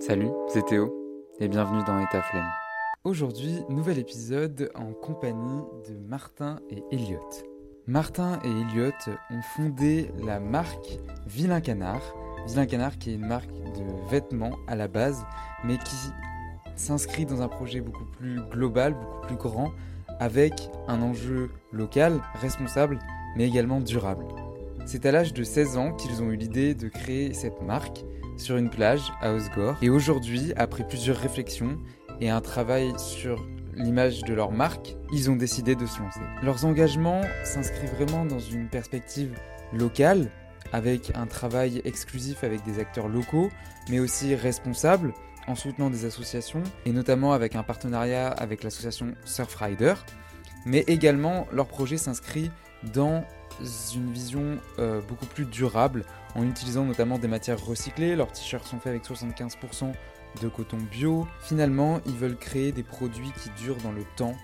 Salut, c'est Théo et bienvenue dans État. Aujourd'hui, nouvel épisode en compagnie de Martin et Elliot. Martin et Elliot ont fondé la marque Vilain Canard. Vilain Canard qui est une marque de vêtements à la base, mais qui s'inscrit dans un projet beaucoup plus global, beaucoup plus grand, avec un enjeu local, responsable, mais également durable. C'est à l'âge de 16 ans qu'ils ont eu l'idée de créer cette marque sur une plage à Osgore. Et aujourd'hui, après plusieurs réflexions et un travail sur l'image de leur marque, ils ont décidé de se lancer. Leurs engagements s'inscrivent vraiment dans une perspective locale, avec un travail exclusif avec des acteurs locaux, mais aussi responsables, en soutenant des associations, et notamment avec un partenariat avec l'association Surfrider. Mais également, leur projet s'inscrit dans une vision euh, beaucoup plus durable en utilisant notamment des matières recyclées. Leurs t-shirts sont faits avec 75% de coton bio. Finalement, ils veulent créer des produits qui durent dans le temps.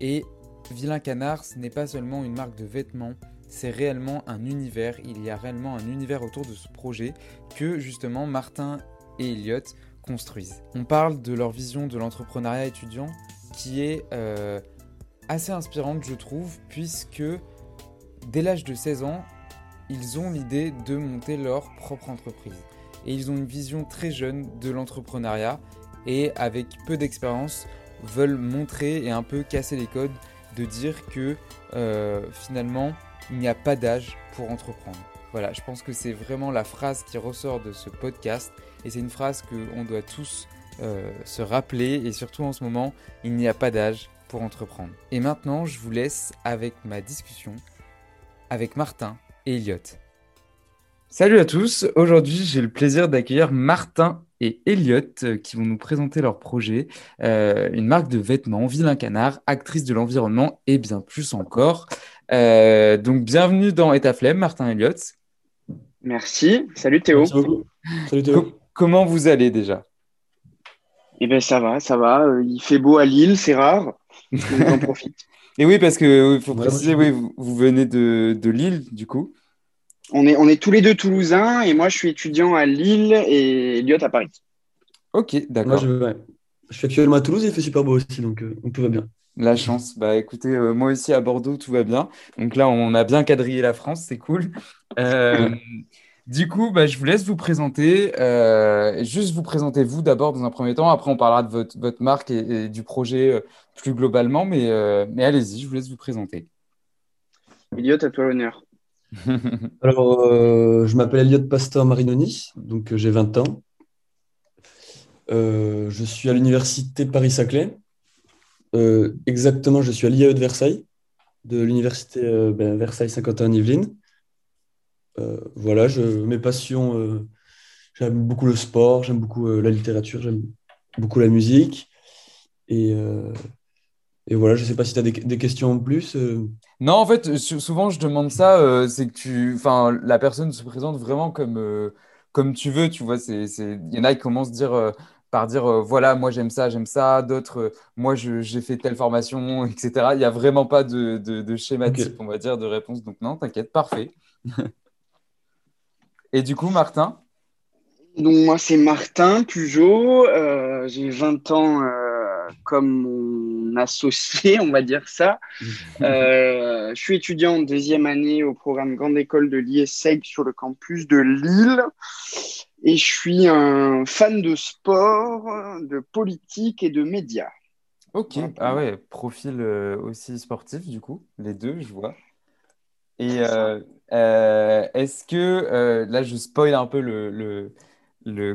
Et Vilain Canard, ce n'est pas seulement une marque de vêtements, c'est réellement un univers. Il y a réellement un univers autour de ce projet que justement Martin et Elliot construisent. On parle de leur vision de l'entrepreneuriat étudiant qui est euh, assez inspirante, je trouve, puisque dès l'âge de 16 ans, ils ont l'idée de monter leur propre entreprise. Et ils ont une vision très jeune de l'entrepreneuriat et avec peu d'expérience veulent montrer et un peu casser les codes de dire que euh, finalement il n'y a pas d'âge pour entreprendre. Voilà, je pense que c'est vraiment la phrase qui ressort de ce podcast et c'est une phrase qu'on doit tous euh, se rappeler et surtout en ce moment, il n'y a pas d'âge pour entreprendre. Et maintenant, je vous laisse avec ma discussion avec Martin et Elliot. Salut à tous, aujourd'hui j'ai le plaisir d'accueillir Martin et Elliot euh, qui vont nous présenter leur projet, euh, une marque de vêtements, Vilain Canard, actrice de l'environnement et bien plus encore. Euh, donc bienvenue dans Etaflem, Martin et Elliot. Merci, salut Théo. Salut Théo. comment vous allez déjà? Eh bien ça va, ça va, il fait beau à Lille, c'est rare, j'en profite. Et oui, parce que faut préciser, oui, vous, venez de, de, Lille, du coup. On est, on est tous les deux toulousains et moi je suis étudiant à Lille et Elliot à Paris. Ok, d'accord. Je, je, suis actuellement à Toulouse et il fait super beau aussi, donc, euh, tout va bien. La chance. Bah écoutez, euh, moi aussi à Bordeaux, tout va bien. Donc là, on a bien quadrillé la France, c'est cool. Euh, du coup, bah, je vous laisse vous présenter. juste vous présenter vous d'abord dans un premier temps. Après, on parlera de votre, votre marque et, du projet plus globalement, mais, euh, mais allez-y, je vous laisse vous présenter. Elliot, à toi l'honneur. Alors, euh, je m'appelle Elliot Pasteur Marinoni, donc euh, j'ai 20 ans. je suis à l'université Paris-Saclay. exactement, je suis à l'IAE de Versailles, de l'université ben, Versailles-Saint-Quentin-Yvelines. voilà, je, mes passions, j'aime beaucoup le sport, j'aime beaucoup la littérature, j'aime beaucoup la musique. Et, et voilà, je ne sais pas si tu as des, questions en plus. Euh. Non, en fait, souvent je demande ça, euh, c'est que tu, enfin, la personne se présente vraiment comme, euh, comme tu veux, tu vois. C'est, il y en a qui commencent dire, par dire, voilà, moi j'aime ça, j'aime ça. D'autres, moi j'ai fait telle formation, etc. Il n'y a vraiment pas de, de, schéma type, on va dire, de réponse. Donc non, t'inquiète, parfait. Et du coup, Martin? Donc moi c'est Martin Pujot, j'ai 20 ans comme mon associé, on va dire ça. Euh, je suis étudiant en deuxième année au programme Grande École de l'IESEG sur le campus de Lille. Et je suis un fan de sport, de politique et de médias. Ok, ah ouais, profil euh, aussi sportif du coup, les deux, je vois. Et euh, est-ce que, là je spoil un peu le le,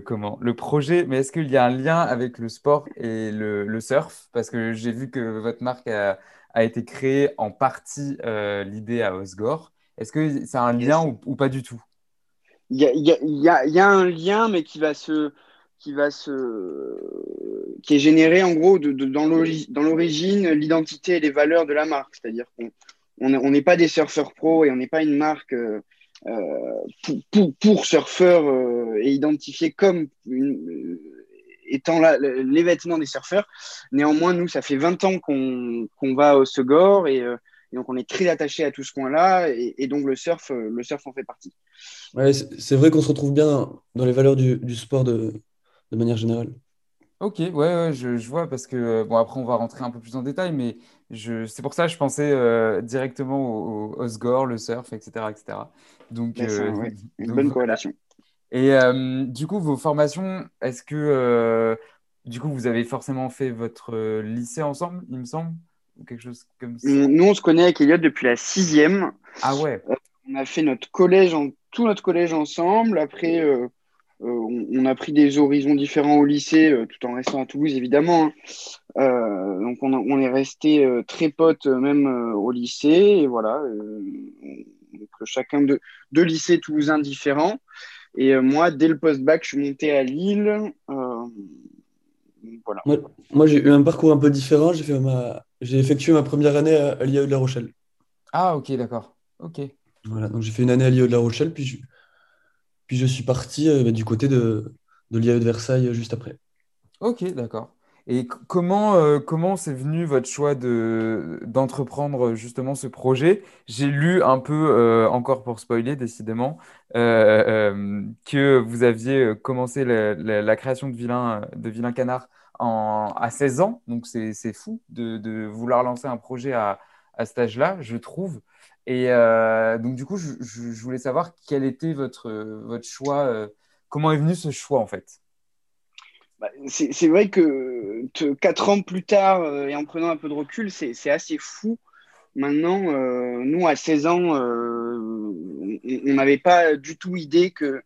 comment, le projet, mais est-ce qu'il y a un lien avec le sport et le, surf? Parce que j'ai vu que votre marque a, été créée en partie euh, l'idée à Osgore. Est-ce que ça a un lien ou, pas du tout? Il y a, y, a, y a, un lien, mais qui va se qui va se qui est généré en gros de, dans l'origine l'identité et les valeurs de la marque. C'est-à-dire qu'on n'est pas des surfeurs pros et on n'est pas une marque euh, euh, pour, pour, surfeurs euh, et identifié comme euh, étant les vêtements des surfeurs. Néanmoins, nous, ça fait 20 ans qu'on va au Segor et, donc on est très attaché à tout ce coin-là et, donc le surf, le surf en fait partie. Ouais, c'est vrai qu'on se retrouve bien dans les valeurs du, du sport de, de manière générale. Ok, ouais, ouais, je, je vois parce que bon après on va rentrer un peu plus en détail, mais je c'est pour ça que je pensais euh, directement au, au, au score, le surf, etc., etc. Donc, euh, ouais, une donc bonne corrélation. Et euh, du coup, vos formations, est-ce que du coup vous avez forcément fait votre lycée ensemble, il me semble, ou quelque chose comme ça? Nous, on se connaît avec Elliot depuis la sixième. Ah ouais, On a fait notre collège, en, tout notre collège ensemble. Après, on, on a pris des horizons différents au lycée, euh, tout en restant à Toulouse, évidemment. hein. Euh, donc, on, a- on est resté euh, très potes, euh, même euh, au lycée. Et voilà, euh, donc, chacun de deux lycées toulousains différents. Et euh, moi, dès le post-bac, je suis monté à Lille. Euh, voilà. Moi, moi, j'ai eu un parcours un peu différent. J'ai fait ma... j'ai effectué ma première année à, à l'IAE de La Rochelle. ah ok, d'accord, ok. Voilà, donc j'ai fait une année à l'IAE de La Rochelle, puis je, puis je suis parti euh, bah, du côté de, de l'IAE de Versailles euh, juste après. Ok, d'accord. Et comment euh, comment c'est venu votre choix de d'entreprendre justement ce projet? J'ai lu un peu, encore pour spoiler décidément, que vous aviez commencé la, création de Vilain, de Vilain Canard à 16 ans. Donc c'est fou de, de vouloir lancer un projet à, à cet âge-là, je trouve. Et euh, donc du coup, je, voulais savoir quel était votre, votre choix, euh, comment est venu ce choix en fait? Bah, c'est vrai que quatre ans plus tard, euh, et en prenant un peu de recul, c'est assez fou. Maintenant, nous, à 16 ans, on n'avait pas du tout idée que,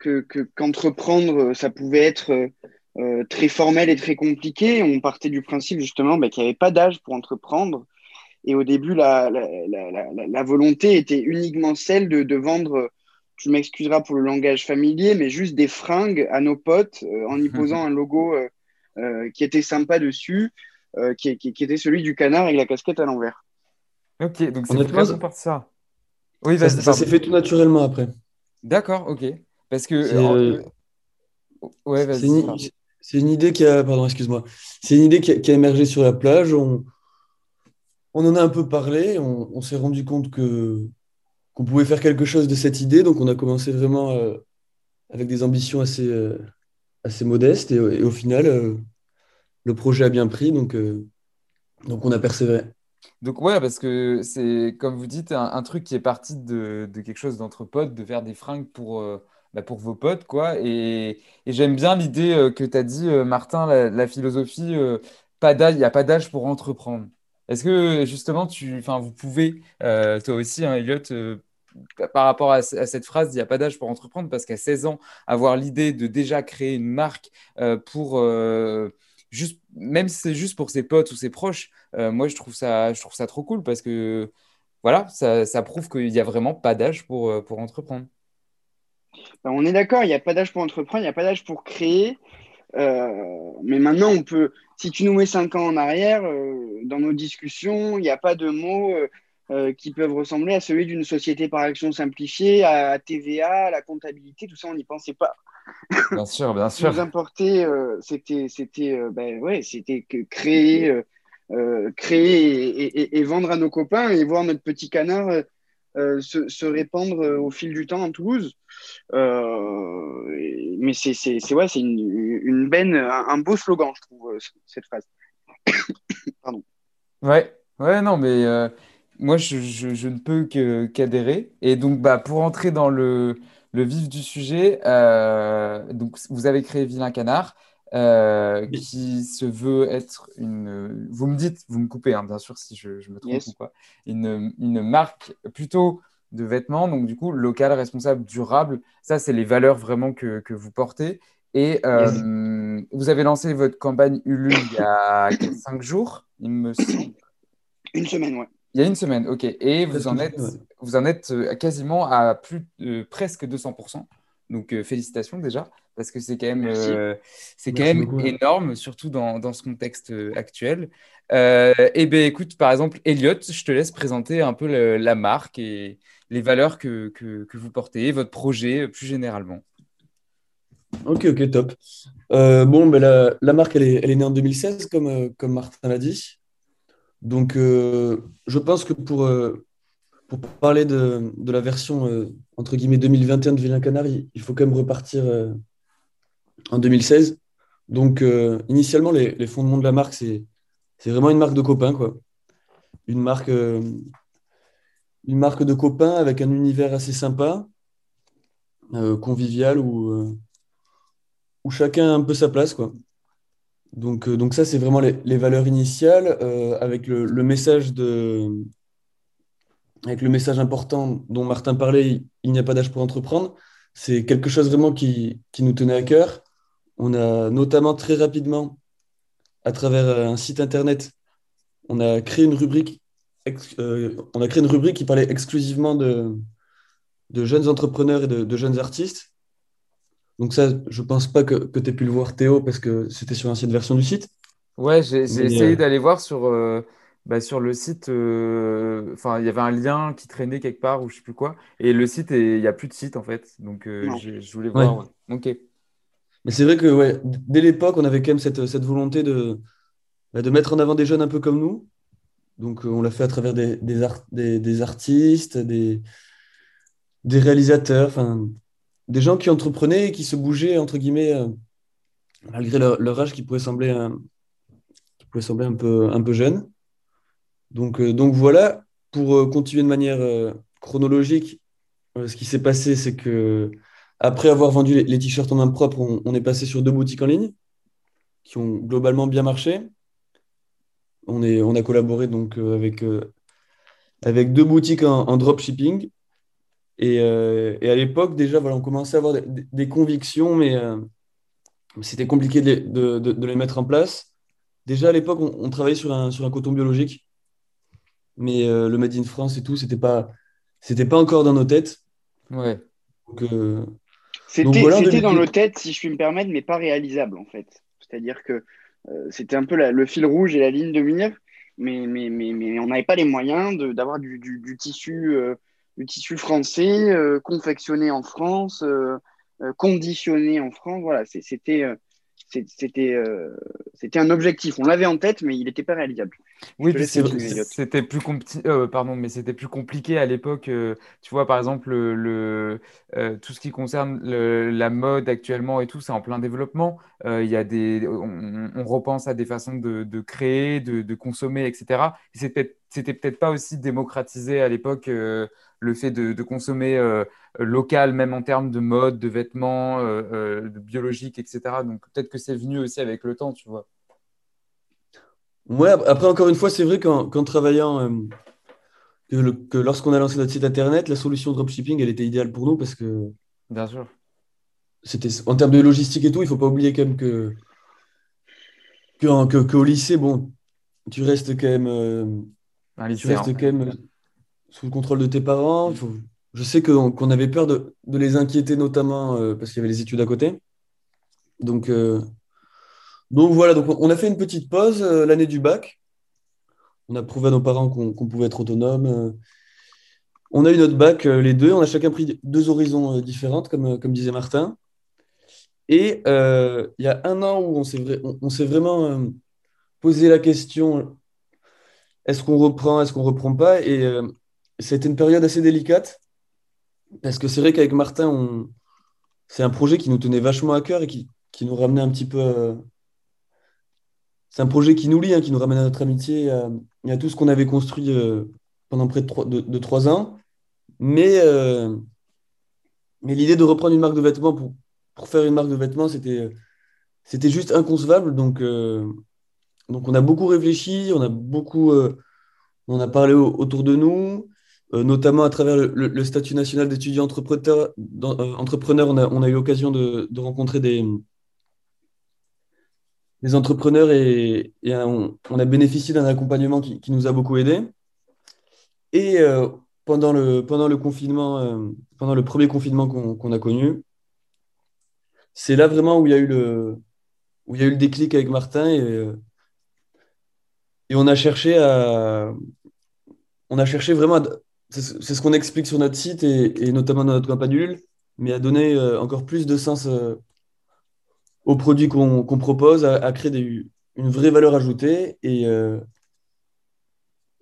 que, que- qu'entreprendre, ça pouvait être très formel et très compliqué. On partait du principe justement bah, qu'il n'y avait pas d'âge pour entreprendre. Et au début, la, la, la, la, la- la volonté était uniquement celle de, de vendre, tu m'excuseras pour le langage familier, mais juste des fringues à nos potes euh, en y posant un logo euh, euh, qui était sympa dessus, euh, qui, qui, qui était celui du canard avec la casquette à l'envers. Ok, donc c'est vraiment ça. Oui, ça, ça s'est fait tout naturellement après. D'accord, ok. Parce que, ouais, c'est vas-y, une, pardon. c'est une idée qui a, pardon, excuse-moi. C'est une idée qui a, qui a émergé sur la plage. On, on en a un peu parlé. On, s'est rendu compte que qu'on pouvait faire quelque chose de cette idée. Donc, on a commencé vraiment euh, avec des ambitions assez, euh, modestes. Et, au final, euh, le projet a bien pris. Donc, donc on a persévéré. Donc, ouais, parce que c'est, comme vous dites, un, truc qui est parti de, quelque chose d'entre potes, de faire des fringues pour, bah, pour vos potes, quoi. Et, j'aime bien l'idée que tu as dit, Martin, la, la philosophie, il n'y a pas d'âge pour entreprendre. Est-ce que, justement, tu, vous pouvez, euh, toi aussi, hein, Elliot, euh, par rapport à, ce- à cette phrase, il n'y a pas d'âge pour entreprendre, parce qu'à 16 ans, avoir l'idée de déjà créer une marque euh, pour, juste, même si c'est juste pour ses potes ou ses proches, moi, je trouve ça, je trouve ça trop cool parce que voilà, ça, prouve qu'il n'y a vraiment pas d'âge pour, pour entreprendre. Ben, on est d'accord, il n'y a pas d'âge pour entreprendre, il n'y a pas d'âge pour créer. Mais maintenant, on peut, si tu nous mets cinq ans en arrière, euh, dans nos discussions, il n'y a pas de mots euh, euh, qui peuvent ressembler à celui d'une société par action simplifiée, à TVA, à la comptabilité, tout ça, on n'y pensait pas. Bien sûr, bien Ce qui nous sûr. importait, c'était, c'était, ben ouais, c'était que créer, créer et, et- et vendre à nos copains et voir notre petit canard se, se répandre euh, au fil du temps en Toulouse. Euh, mais c'est, ouais, une, une benne, un, beau slogan, je trouve, euh, cette phrase. Pardon. Ouais, ouais, non, mais euh, moi, je, je- ne peux qu'adhérer. Et donc, bah, pour entrer dans le, le vif du sujet, euh, donc, vous avez créé Vilain Canard, euh, Oui. qui se veut être une. Vous me dites, vous me coupez, hein, bien sûr, si je, je me trompe ou quoi. Une, une marque plutôt de vêtements, donc du coup, local, responsable, durable. Ça, c'est les valeurs vraiment que, que vous portez. Et Yes. euh, vous avez lancé votre campagne Ulule il y a 5 jours, il me semble. Une semaine, ouais. Il y a une semaine, ok. Et vous en êtes, vous en êtes euh, quasiment à plus de presque 200%. Donc euh, félicitations déjà, parce que c'est quand même, euh, c'est quand même beaucoup. ouais. énorme, surtout dans, dans ce contexte euh, actuel. Et bien écoute, par exemple, Elliot, je te laisse présenter un peu le- la marque et les valeurs que, que, que vous portez, votre projet plus généralement. Ok, ok, top. Bon, ben la, la marque, elle est, elle est née en 2016, comme, comme Martin l'a dit. Donc, je pense que pour, pour parler de, la version, euh, entre guillemets, 2021 de Vilain Canard, il faut quand même repartir euh, en 2016. Donc, euh, initialement, les, fondements de la marque, c'est vraiment une marque de copains, quoi. Une marque, de copains avec un univers assez sympa, convivial, où, où chacun a un peu sa place, quoi. Donc, ça, c'est vraiment les, valeurs initiales, avec le, message de, avec le message important dont Martin parlait, il n'y a pas d'âge pour entreprendre. C'est quelque chose vraiment qui, qui nous tenait à cœur on a notamment très rapidement, à travers euh, un site internet, on a créé une rubrique, euh, on a créé une rubrique qui parlait exclusivement de, de jeunes entrepreneurs et de, jeunes artistes. Donc ça, je pense pas que, que tu aies pu le voir, Théo, parce que c'était sur l'ancienne version du site. Ouais, j'ai essayé euh, d'aller voir sur, bah, sur le site. Enfin, il y avait un lien qui traînait quelque part ou je sais plus quoi. Et le site, il n'y a plus de site en fait. Donc je voulais voir. Ok. Mais c'est vrai que ouais, dès l'époque, on avait quand même cette, cette volonté de, bah, de mettre en avant des jeunes un peu comme nous. Donc, euh, on l'a fait à travers des, des, des, artistes, des, des réalisateurs, enfin, des gens qui entreprenaient et qui se bougeaient, entre guillemets, euh, malgré leur, âge qui pouvait sembler qui pouvait sembler un peu, un peu jeune. Donc, euh, donc voilà, pour continuer de manière chronologique, ce qui s'est passé, c'est que après avoir vendu les, t-shirts en main propre, on, est passé sur deux boutiques en ligne qui ont globalement bien marché. On, a collaboré donc euh, avec, euh, deux boutiques en, dropshipping. Et, euh, à l'époque, déjà, voilà, on commençait à avoir des, convictions, mais c'était compliqué de, les mettre en place. Déjà, à l'époque, on, travaillait sur un coton biologique, mais le Made in France et tout, c'était pas, c'était pas encore dans nos têtes. Ouais. Donc, c'était dans nos têtes, si je puis me permettre, mais pas réalisable en fait. C'est-à-dire que euh, c'était un peu le fil rouge et la ligne de mire, mais, mais, mais, mais on n'avait pas les moyens d'avoir du, du, tissu, euh, du tissu français, euh, confectionné en France, conditionné en France. Voilà, c'était c'était euh, c'était un objectif. On l'avait en tête, mais il n'était pas réalisable. Oui, c'était plus euh, pardon, mais c'était plus compliqué à l'époque. Euh, tu vois, par exemple, le, tout ce qui concerne la mode actuellement et tout, c'est en plein développement. Il y a des, on, repense à des façons de, de créer, de, de, consommer, etc. C'était c'était peut-être pas aussi démocratisé à l'époque le fait de, consommer euh, local, même en termes de mode, de vêtements, euh, euh, de biologique, etc. Donc peut-être que c'est venu aussi avec le temps, tu vois. Ouais, après, encore une fois, c'est vrai qu'en travaillant, que, lorsqu'on a lancé notre site internet, la solution dropshipping, elle était idéale pour nous parce que. Bien sûr. C'était, en termes de logistique et tout, il ne faut pas oublier quand même que, que, qu'au lycée, bon, tu restes quand même. tu restes quand même sous le contrôle de tes parents. Je sais qu'on avait peur de, les inquiéter, notamment euh, parce qu'il y avait les études à côté. Donc, euh, donc voilà, donc on a fait une petite pause euh, l'année du bac. On a prouvé à nos parents qu'on pouvait être autonome. on a eu notre bac, les deux. On a chacun pris deux horizons différentes, comme, disait Martin. Et il y a un an où on s'est vraiment posé la question est-ce qu'on reprend, est-ce qu'on reprend pas? Et c'était une période assez délicate parce que c'est vrai qu'avec Martin, c'est un projet qui nous tenait vachement à cœur et qui nous ramenait un petit peu. Euh, c'est un projet qui nous lie, hein, qui nous ramène à notre amitié et à, tout ce qu'on avait construit euh, pendant près de trois, ans. Mais, euh, mais l'idée de reprendre une marque de vêtements pour, pour faire une marque de vêtements, c'était, juste inconcevable. Donc, donc on a beaucoup réfléchi, on a beaucoup on a parlé autour de nous. Euh, notamment à travers le, statut national d'étudiant entrepreneur, euh, entrepreneur on, a, on, a, eu l'occasion de, rencontrer des, des entrepreneurs et, on, a bénéficié d'un accompagnement qui, nous a beaucoup aidé. Et euh, pendant, le, pendant le confinement, pendant le premier confinement qu'on a connu, c'est là vraiment où il y a eu le, où il y a eu le déclic avec Martin et, et on a cherché à, on a cherché vraiment c'est ce qu'on explique sur notre site et, notamment dans notre campagne mais à donner euh, encore plus de sens euh, aux produits qu'on propose, à, créer une vraie valeur ajoutée. Et, euh,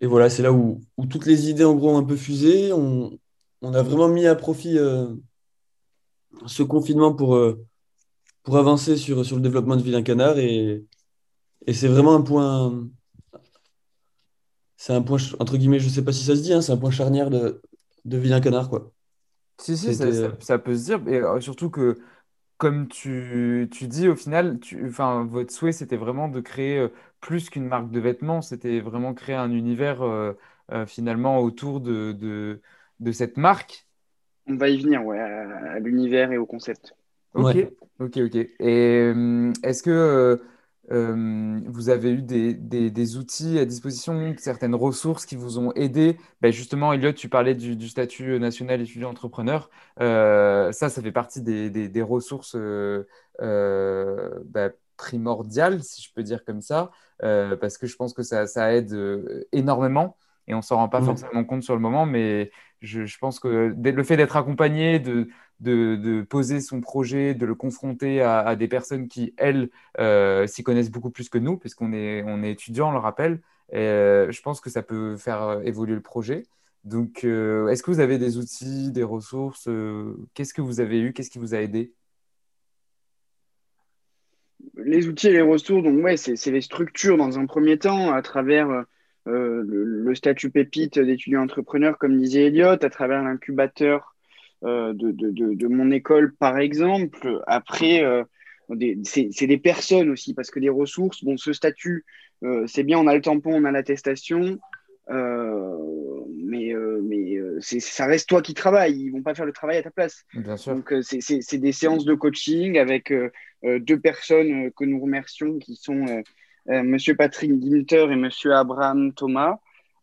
et voilà, c'est là où, toutes les idées en gros ont un peu fusé. On, a vraiment mis à profit ce confinement pour, pour avancer sur, sur le développement de Vilain Canard. Et, et c'est vraiment un point. C'est un point, entre guillemets, je ne sais pas si ça se dit, hein, c'est un point charnière de, de Vilain Canard. Quoi. Si, si, ça, ça- ça peut se dire. Et euh, surtout que, comme tu, tu dis, au final, tu, enfin, votre souhait, c'était vraiment de créer euh, plus qu'une marque de vêtements. C'était vraiment créer un univers euh, euh, finalement autour de, de, de cette marque. On va y venir, ouais, à, à l'univers et au concept. Ok, Ouais. ok, ok. Et euh, est-ce que vous avez eu des, des- outils à disposition, certaines ressources qui vous ont aidé? Ben justement, Elliot, tu parlais du, statut national étudiant entrepreneur. Euh, ça, ça fait partie des, des- ressources ben, primordiales, si je peux dire comme ça, parce que je pense que ça, ça aide énormément et on s'en rend pas forcément compte sur le moment, mais je, je pense que le fait d'être accompagné, de de, de poser son projet, de le confronter à, à des personnes qui, elles, euh, s'y connaissent beaucoup plus que nous, puisqu'on est, on est étudiant, on le rappelle. Et, euh, je pense que ça peut faire euh, évoluer le projet. Donc, euh, est-ce que vous avez des outils, des ressources euh, Qu'est-ce que vous avez eu Qu'est-ce qui vous a aidé? Les outils et les ressources, donc ouais, c'est c'est les structures dans un premier temps, à travers euh, le, le statut pépite d'étudiant entrepreneur, comme disait Elliot, à travers l'incubateur euh, de, de, de, de mon école, par exemple. Après, euh, des- c'est des personnes aussi, parce que les ressources, bon, ce statut, euh, c'est bien, on a le tampon, on a l'attestation, euh, mais, euh, mais euh, ça reste toi qui travailles, ils vont pas faire le travail à ta place. Bien sûr. Donc, euh, c'est des séances de coaching avec euh, euh, deux personnes euh, que nous remercions, qui sont euh, euh, Monsieur Patrick Ginter et Monsieur Abraham Thomas.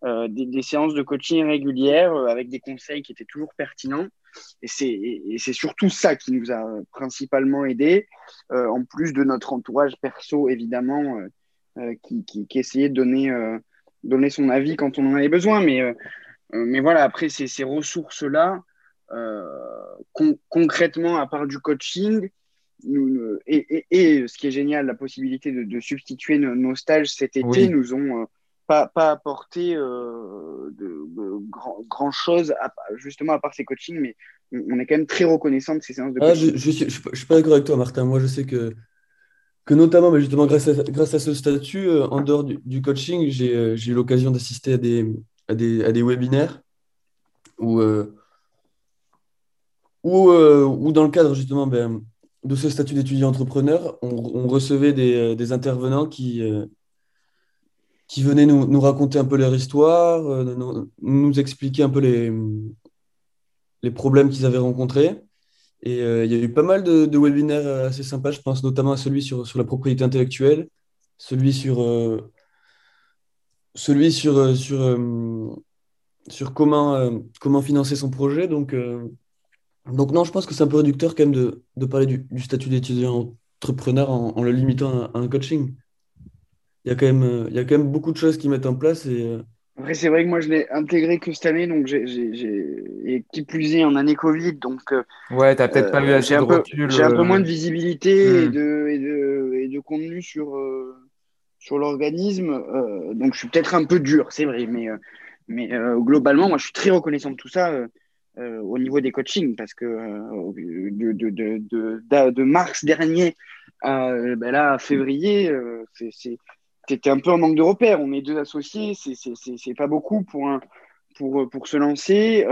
Euh, des, séances de coaching régulières euh, avec des conseils qui étaient toujours pertinents. Et c'est surtout ça qui nous a euh, principalement aidé, euh, en plus de notre entourage perso, évidemment, euh, euh, qui, qui, essayait de donner, euh, donner son avis quand on en avait besoin. Mais, euh, euh, mais voilà, après, ces, ces ressources-là, euh, con- concrètement, à part du coaching, nous, et, et, et ce qui est génial, la possibilité de, de substituer nos, nos stages cet été Oui. nous ont euh, pas, pas apporté euh, de, de grand, grand chose, à- justement à part ces coachings, mais on, on est quand même très reconnaissant de ces séances de Ah, coaching. je, je suis, je, pas je suis pas d'accord avec toi, Martin. Moi, je sais que, que notamment, mais justement, grâce à, grâce à ce statut, euh, en dehors du, du coaching, j'ai eu l'occasion d'assister à des, à des, à des webinaires où, euh, où, dans le cadre justement ben, de ce statut d'étudiant entrepreneur, on, recevait des, euh, des intervenants qui, euh, qui venaient nous, nous raconter un peu leur histoire, euh, nous, expliquer un peu les, les problèmes qu'ils avaient rencontrés. Et il y a eu pas mal de, de webinaires assez sympas, je pense notamment à celui sur, sur la propriété intellectuelle, celui sur, celui sur, sur, sur comment, comment financer son projet. Donc, donc non, je pense que c'est un peu réducteur quand même de, de parler du, du statut d'étudiant entrepreneur en, en le limitant à, à un coaching. Il y a quand même, euh, il y a quand même beaucoup de choses qui mettent en place et, euh, Après, c'est vrai que moi, je l'ai intégré que cette année, donc j'ai, j'ai, j'ai- et qui plus est en année Covid, donc euh, Ouais, t'as peut-être pas eu assez j'ai de un peu, recul. j'ai un peu moins de visibilité et hmm. de, et de, et de contenu sur, euh, sur l'organisme, euh, donc je suis peut-être un peu dur, c'est vrai, mais, euh, mais euh, globalement, moi, je suis très reconnaissant de tout ça euh, au niveau des coachings, parce que euh, de, mars dernier à, euh, ben février, c'était un peu en manque de repères. On est deux associés, c'est, pas beaucoup pour, se lancer.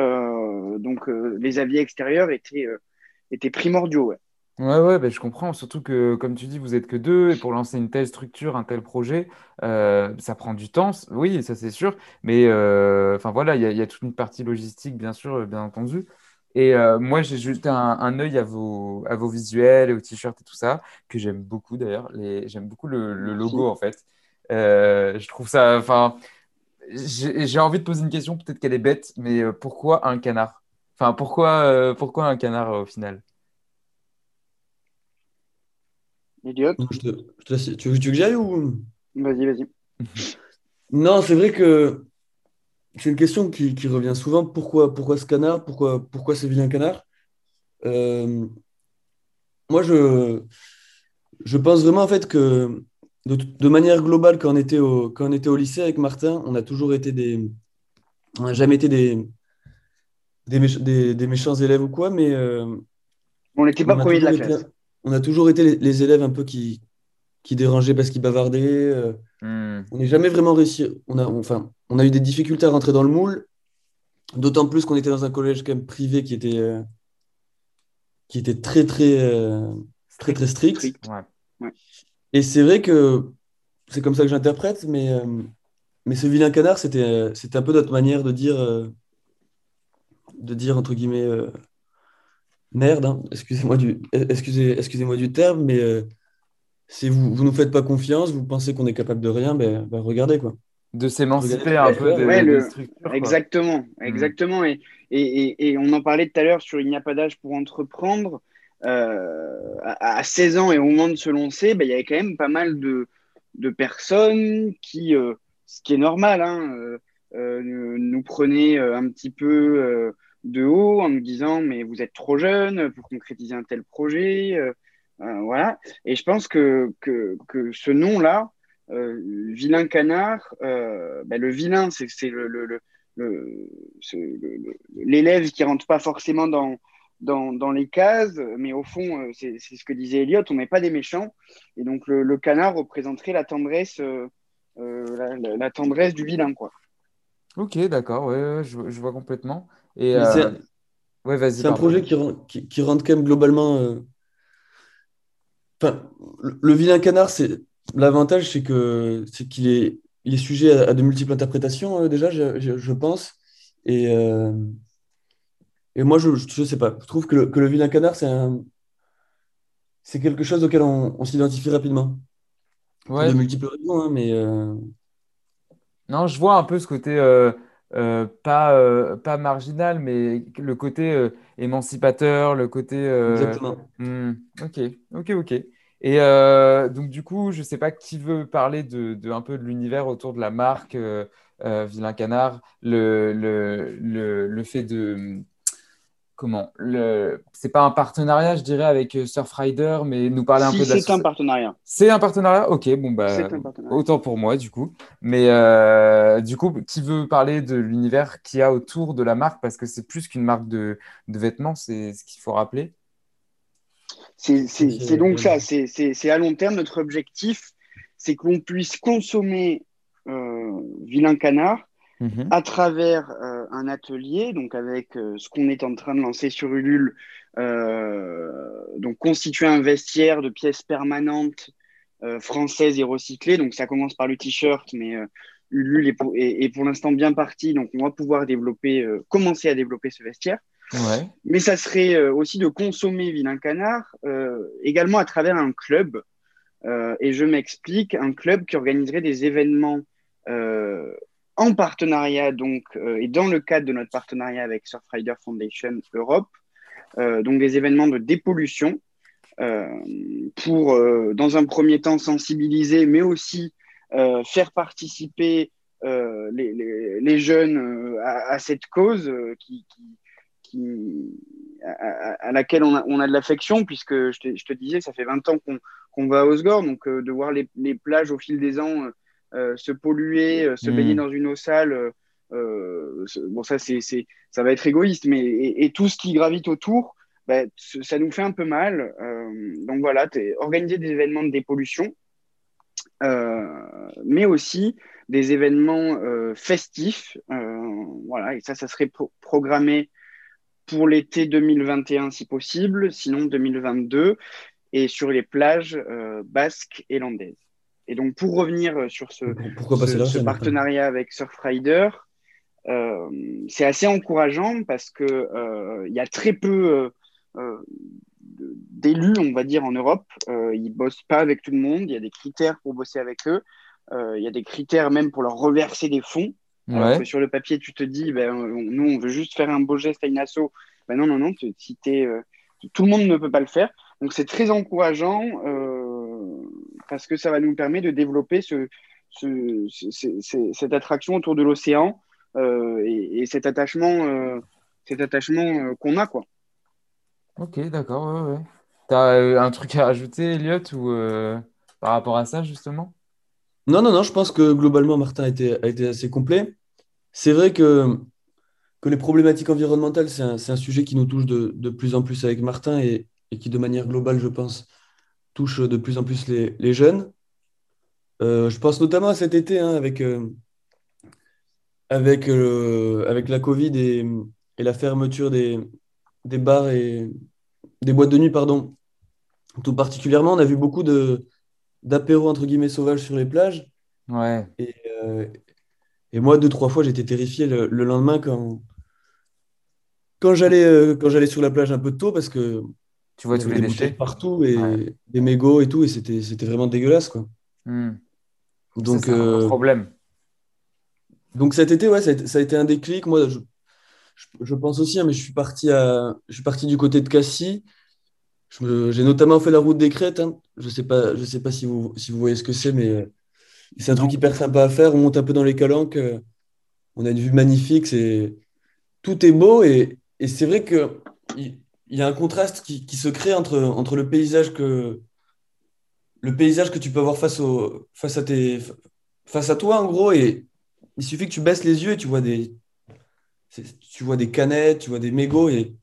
Donc, les avis extérieurs étaient, primordiaux. Ouais, ouais, ben, je comprends. Surtout que, comme tu dis, vous êtes que deux, et pour lancer une telle structure, un tel projet, euh, ça prend du temps. c- Oui, ça c'est sûr. Mais euh, enfin voilà, il y a, il y a toute une partie logistique, bien sûr, euh, bien entendu. Et euh, moi, j'ai jeté un, un œil à vos, à vos visuels et aux t-shirts et tout ça, que j'aime beaucoup d'ailleurs. Les, j'aime beaucoup le, le Merci. logo en fait. Euh, je trouve ça. Enfin, j'ai j'ai envie de poser une question, peut-être qu'elle est bête, mais euh, pourquoi un canard? Enfin, pourquoi, euh, pourquoi un canard euh, au final? Elliot, non, je te, je te laisse- tu veux, tu veux que j'aille ou... vas-y, vas-y. Non, c'est vrai que c'est une question qui, qui revient souvent. Pourquoi, pourquoi ce canard? Pourquoi, pourquoi ce vilain canard? Euh, moi, je, je pense vraiment en fait que de, de manière globale, quand on était au, quand on était au lycée avec Martin, on a toujours été des. On n'a jamais été des, des, méch- des, des méchants élèves ou quoi, mais euh, On n'était pas premier de la classe. On a toujours été les, les élèves un peu qui, qui dérangeaient parce qu'ils bavardaient. euh, Hmm. on n'est jamais vraiment réussi. On a, enfin, on a eu des difficultés à rentrer dans le moule, d'autant plus qu'on était dans un collège quand même privé qui était, euh, qui était très, très, euh, très, très strict. Strict. Ouais. Et c'est vrai que c'est comme ça que j'interprète, mais, euh, mais ce vilain canard, c'était, c'était un peu notre manière de dire, euh, de dire entre guillemets, euh, merde, hein, excusez-moi du, excusez, excusez-moi du terme, mais euh, si vous, vous nous faites pas confiance, vous pensez qu'on est capable de rien, ben, ben regardez quoi. De s'émanciper un peu des, ouais, des le- structures. quoi. Exactement, exactement. Et, et, et, et on en parlait tout à l'heure sur Il n'y a pas d'âge pour entreprendre. Euh, à, à 16 ans et au moment de se lancer, ben, il y avait quand même pas mal de, de personnes qui, euh, ce qui est normal, hein, euh, euh, nous prenaient un petit peu euh, de haut en nous disant mais vous êtes trop jeune pour concrétiser un tel projet. euh, euh, voilà. Et je pense que, que, que ce nom-là, euh, vilain canard, ben, le vilain, c'est c'est le, le, l'élève qui rentre pas forcément dans, dans, dans les cases, mais au fond, c'est ce que disait Elliot, on n'est pas des méchants. Et donc le, canard représenterait la tendresse, la, tendresse du vilain, quoi. Ok, d'accord, ouais, je vois complètement. Et euh, ouais, vas-y, C'est un projet qui, rend- qui, qui rentre quand même globalement. euh, Enfin, le, le vilain canard, c'est l'avantage, c'est que c'est qu'il est, il est sujet à, à de multiples interprétations euh, déjà, je, je- je pense. Et, et moi, je, je, je sais pas. Je trouve que le, que le vilain canard, c'est un, c'est quelque chose auquel on, on s'identifie rapidement. Pour Ouais, de multiples raisons, hein, mais euh, non, je vois un peu ce côté euh, euh, pas, euh, pas marginal, mais le côté euh, émancipateur, le côté. exactement. hmm, ok, ok, ok. Et donc, du coup, je sais pas qui veut parler de, de un peu de l'univers autour de la marque Vilain Canard, le, le, le, le fait de. Comment? Le, c'est pas un partenariat, je dirais, avec euh, Surfrider, mais nous parler un Si peu de la. c'est un partenariat, C'est un partenariat? Ok, bon, bah. c'est un partenariat. Autant pour moi, du coup. Mais euh, du coup, qui veut parler de l'univers qu'il y a autour de la marque? Parce que c'est plus qu'une marque de, de vêtements, c'est ce qu'il faut rappeler. C'est donc ça, c'est à long terme notre objectif, c'est qu'on puisse consommer euh, Vilain Canard Mhm. à travers euh, un atelier, donc avec euh, ce qu'on est en train de lancer sur Ulule, euh, donc constituer un vestiaire de pièces permanentes françaises et recyclées. Donc ça commence par le t-shirt, mais Ulule est pour, est- est pour l'instant bien parti, donc on va pouvoir développer, commencer à développer ce vestiaire. Ouais. Mais ça serait aussi de consommer Vilain Canard également à travers un club. Euh, et je m'explique, un club qui organiserait des événements en partenariat donc euh, et dans le cadre de notre partenariat avec Surfrider Foundation Europe, euh, donc des événements de dépollution euh, pour dans un premier temps sensibiliser, mais aussi faire participer les, jeunes à, cette cause qui, à, laquelle on a, de l'affection, puisque je te, disais, ça fait 20 ans qu'on qu va à Osgore, donc de voir les, plages au fil des ans se polluer, se mmh. baigner dans une eau sale, euh, bon, ça, c'est, ça va être égoïste, mais et, et, tout ce qui gravite autour, bah, ça nous fait un peu mal. Euh, donc voilà, organiser des événements de dépollution, euh, mais aussi des événements euh, festifs. voilà, et ça, ça serait pro programmé pour l'été 2021 si possible, sinon 2022, et sur les plages euh, basques et landaises. Et donc pour revenir sur ce, ce, là, ce partenariat avec Surfrider, euh, c'est assez encourageant parce que euh, y a très peu euh, d'élus, on va dire, en Europe. Euh, ils bossent pas avec tout le monde. Il y a des critères pour bosser avec eux. Euh, il y a des critères même pour leur reverser des fonds. Ouais. Alors que sur le papier, tu te dis, ben, on, nous, on veut juste faire un beau geste à une asso. Ben non, non, non. Si euh, tout le monde ne peut pas le faire. Donc, c'est très encourageant euh, parce que ça va nous permettre de développer ce, ce, ce, cette attraction autour de l'océan euh, et, et, cet attachement, euh, cet attachement qu'on a, quoi. Ok, d'accord. Ouais, ouais. Tu as un truc à rajouter, Elliot, ou euh, par rapport à ça, justement? Non, non, non, je pense que globalement, Martin a été, a été assez complet. C'est vrai que, que les problématiques environnementales, c'est un, un, sujet qui nous touche de, de, plus en plus avec Martin et, et qui, de manière globale, je pense, touche de plus en plus les, jeunes. Euh, je pense notamment à cet été, hein, avec, euh, avec, avec la Covid et, la fermeture des, des bars et des boîtes de nuit, pardon. Tout particulièrement, on a vu beaucoup de d'apéros entre guillemets sauvages sur les plages. Ouais. Et, euh, et moi, deux, trois fois, j'étais terrifié le, lendemain quand, quand j'allais euh, quand j'allais sur la plage un peu tôt parce que tu vois tous les déchets partout et des mégots et tout et c'était c'était vraiment dégueulasse quoi. Hmm. Donc un euh, problème. Donc cet été ouais ça a, été un déclic moi je, je, pense aussi hein, mais je suis parti à je suis parti du côté de Cassis. J'ai notamment fait la route des crêtes. Hein. Je sais pas je sais pas si vous si vous voyez ce que c'est mais c'est un truc hyper sympa à faire. On monte un peu dans les calanques. Euh, on a une vue magnifique. C'est tout est beau et, et c'est vrai que il y, a un contraste qui, qui, se crée entre, entre le paysage que le paysage que tu peux avoir face au face à tes face à toi en gros et il suffit que tu baisses les yeux et tu vois des tu vois des canettes, tu vois des mégots et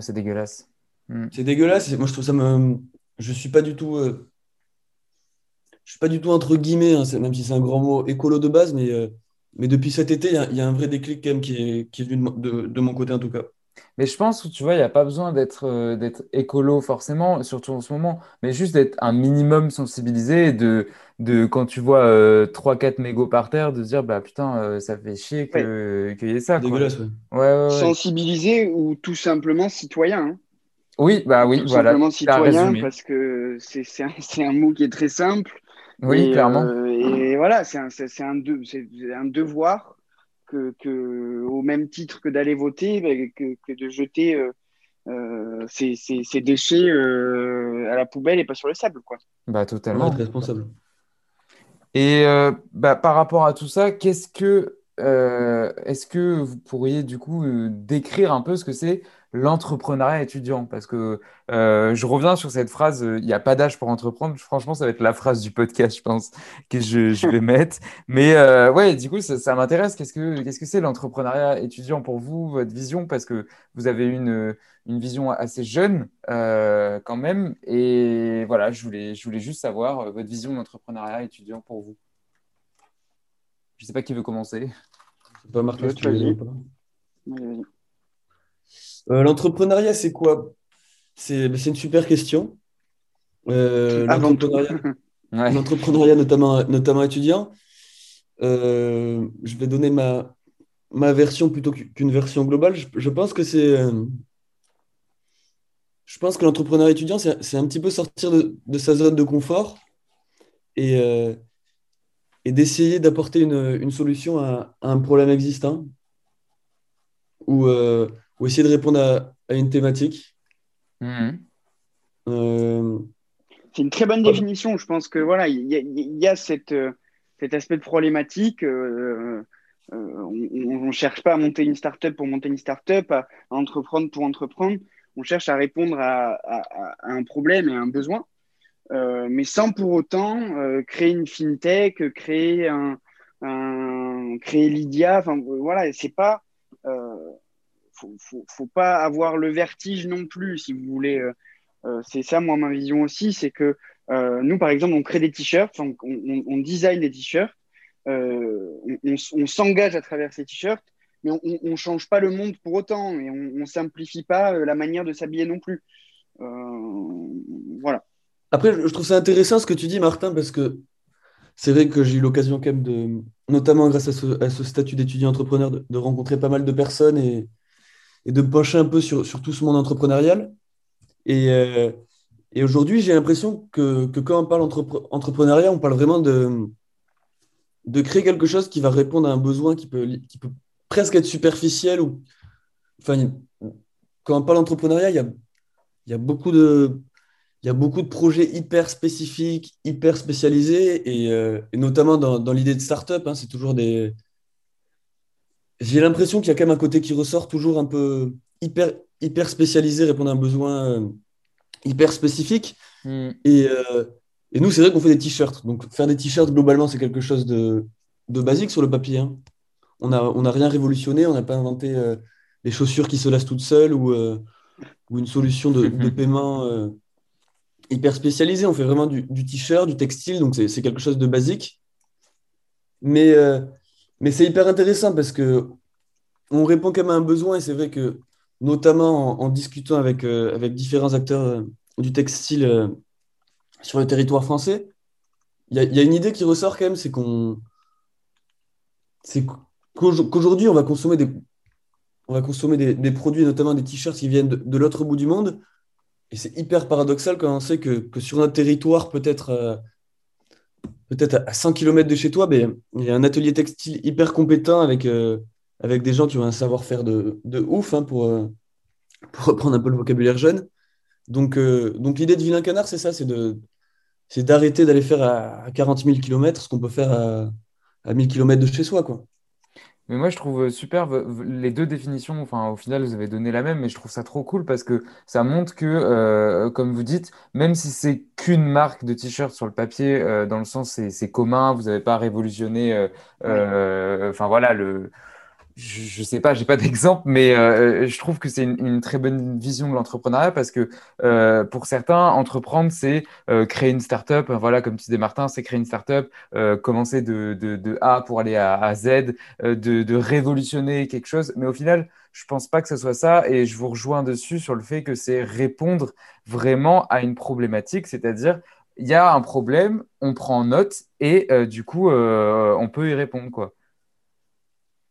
c'est dégueulasse. Hmm. C'est dégueulasse. Moi je trouve ça me je suis pas du tout euh, je suis pas du tout entre guillemets, hein, même si c'est un grand mot écolo de base, mais, euh, mais depuis cet été, il y, a un vrai déclic quand même qui est, qui est venu de, de, mon côté en tout cas. Mais je pense que tu vois, il n'y a pas besoin d'être euh, d'être écolo forcément, surtout en ce moment, mais juste d'être un minimum sensibilisé de, de quand tu vois 3-4 euh, mégots par terre, de se dire bah putain, ça fait chier qu'il y ait ça. Dégueulasse, ouais. Sensibiliser ou tout simplement citoyen. Hein. Oui, bah oui, tout voilà. Simplement citoyen, parce que c'est un, un, mot qui est très simple. Oui, clairement. Euh, et voilà, c'est un, un, de, un, devoir que, que, au même titre que d'aller voter, bah, que, que, de jeter euh, euh ces, ces, ces, déchets euh, à la poubelle et pas sur le sable. Quoi. Bah, totalement. responsable. Et euh, bah, par rapport à tout ça, qu'est-ce que, est-ce que vous pourriez du coup décrire un peu ce que c'est l'entrepreneuriat étudiant. Parce que euh, je reviens sur cette phrase, euh, il n'y a pas d'âge pour entreprendre. Franchement, ça va être la phrase du podcast, je pense, que je, vais mettre. Mais euh, ouais, du coup, ça, m'intéresse. Qu'est-ce que qu'est-ce que c'est l'entrepreneuriat étudiant pour vous, votre vision? Parce que vous avez une, une vision assez jeune quand même. Et voilà, je voulais, je voulais juste savoir votre vision de l'entrepreneuriat étudiant pour vous. Je ne sais pas qui veut commencer. Pas Marc, tu veux euh, l'entrepreneuriat, c'est quoi? C'est une super question. Euh, l'entrepreneuriat, notamment, notamment étudiant. Euh, je vais donner ma, ma version plutôt qu'une version globale. Je, pense que c'est. je pense que l'entrepreneuriat étudiant, c'est un petit peu sortir de, sa zone de confort et, et d'essayer d'apporter une, une, solution à, un problème existant ou, ou essayer de répondre à, une thématique. Mhm. Euh, c'est une très bonne définition. Je pense que voilà, il y, a, cette, euh, cet aspect de problématique. Euh, on ne cherche pas à monter une startup pour monter une startup, à, à entreprendre pour entreprendre. On cherche à répondre à, un problème et à un besoin, mais sans pour autant créer une fintech, créer un, créer Lydia. Enfin voilà, c'est pas faut, faut, pas avoir le vertige non plus, si vous voulez. Euh, euh, c'est ça, moi, ma vision aussi, c'est que euh, nous, par exemple, on crée des t-shirts, on, on, design des t-shirts, on, s'engage à travers ces t-shirts, mais on ne change pas le monde pour autant, et on ne simplifie pas la manière de s'habiller non plus. voilà. Après, je trouve ça intéressant ce que tu dis, Martin, parce que c'est vrai que j'ai eu l'occasion quand même de, notamment grâce à ce, statut d'étudiant entrepreneur, de, de, rencontrer pas mal de personnes et, et de me pencher un peu sur, sur tout ce monde entrepreneurial. Et, euh, et aujourd'hui, j'ai l'impression que, que, quand on parle entrepreneuriat, on parle vraiment de, de créer quelque chose qui va répondre à un besoin qui peut, qui peut presque être superficiel. Ou, enfin, quand on parle d'entrepreneuriat, il y a, y, a beaucoup de, y a beaucoup de projets hyper spécifiques, hyper spécialisés, et, euh, notamment dans, dans l'idée de start-up, hein, c'est toujours des, j'ai l'impression qu'il y a quand même un côté qui ressort toujours un peu hyper, hyper spécialisé, répondre à un besoin euh, hyper spécifique. Hmm. Et, euh, et, nous, c'est vrai qu'on fait des t-shirts. Donc, faire des t-shirts, globalement, c'est quelque chose de, de, basique sur le papier. Hein. On n'a on a rien révolutionné, on n'a pas inventé euh, les chaussures qui se lassent toutes seules ou, ou une solution de, de paiement hyper spécialisée. On fait vraiment du, du t-shirt, du textile, donc c'est quelque chose de basique. Mais, mais c'est hyper intéressant parce que on répond quand même à un besoin et c'est vrai que, notamment en, discutant avec, euh, avec différents acteurs du textile sur le territoire français, il y, a une idée qui ressort quand même, c'est qu'on c'est qu'aujourd'hui, on va consommer des, on va consommer des, produits, notamment des t-shirts qui viennent de, l'autre bout du monde. Et c'est hyper paradoxal quand on sait que, sur un territoire, peut-être euh, peut-être à 100 km de chez toi, ben, il y a un atelier textile hyper compétent avec, euh, avec des gens qui ont un savoir-faire de, ouf, hein, pour, euh, pour reprendre un peu le vocabulaire jeune. Donc, donc l'idée de Vilain Canard, c'est ça, c'est de c'est d'arrêter d'aller faire à 40 000 km ce qu'on peut faire à, à 1000 km de chez soi. Quoi. Mais moi, je trouve super les deux définitions. Enfin, au final, vous avez donné la même, mais je trouve ça trop cool parce que ça montre que, euh, comme vous dites, même si c'est qu'une marque de t-shirt sur le papier, euh, dans le sens c'est commun, vous n'avez pas révolutionné. Euh, enfin voilà le je, ne sais pas, j'ai pas d'exemple, mais euh, je trouve que c'est une, très bonne vision de l'entrepreneuriat parce que euh, pour certains, entreprendre, c'est euh, créer une startup. Voilà, comme tu disais Martin, c'est créer une startup, commencer de, A pour aller à, à Z, de, de, révolutionner quelque chose. Mais au final, je pense pas que ce soit ça, et je vous rejoins dessus sur le fait que c'est répondre vraiment à une problématique, c'est-à-dire il y a un problème, on prend note et du coup, on peut y répondre quoi.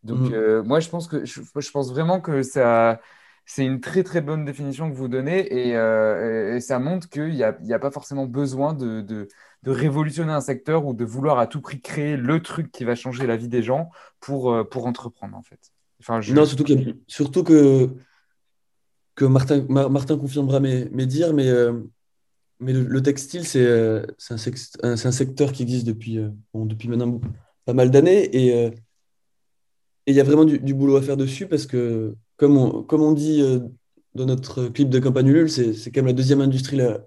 Donc, mm. euh, moi, je pense, que, je, pense vraiment que ça, c'est une très, très bonne définition que vous donnez et, euh, ça montre qu'il n'y a, a, pas forcément besoin de, de, révolutionner un secteur ou de vouloir à tout prix créer le truc qui va changer la vie des gens pour, euh, pour entreprendre, en fait. Enfin, Non, surtout, surtout que, que Martin, Martin confirmera mes, mes dires, mais, mais le, textile, c'est un, un, secteur qui existe depuis, depuis maintenant pas mal d'années et et il y a vraiment du, boulot à faire dessus parce que, comme on, comme on dit euh, dans notre clip de Campagne Ulule, c'est, quand même la deuxième industrie la,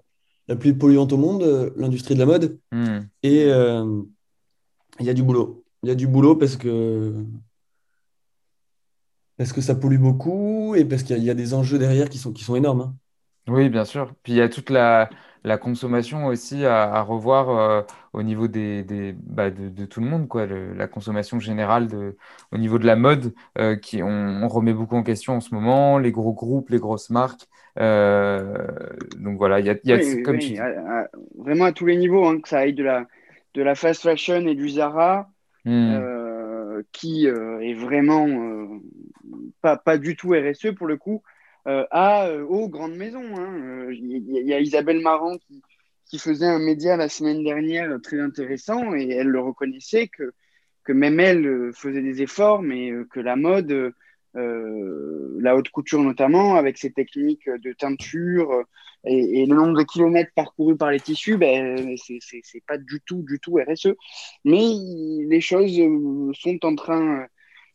la plus polluante au monde, euh, l'industrie de la mode. Hmm. Et euh, il y a du boulot. Il y a du boulot parce que, parce que ça pollue beaucoup et parce qu'il y, a des enjeux derrière qui sont, qui sont énormes. Hein. Oui, bien sûr. Puis il y a toute la, la consommation aussi à, revoir au niveau des, des bah, de, tout le monde, quoi. la consommation générale de, au niveau de la mode, euh, qui, on, remet beaucoup en question en ce moment, les gros groupes, les grosses marques. Euh, donc voilà, il y a, y a comme tu vraiment à tous les niveaux, hein, que ça aille de la, de la fast fashion et du Zara. Hmm. qui est vraiment pas, pas du tout RSE pour le coup, euh, à, euh, aux grandes maisons. Hein. Il euh, y, a Isabelle Marant qui, qui, faisait un média la semaine dernière très intéressant et elle le reconnaissait que, même elle faisait des efforts, mais que la mode, la haute couture notamment, avec ses techniques de teinture et, le nombre de kilomètres parcourus par les tissus, ben, c'est pas du tout, du tout RSE. Mais les choses sont en train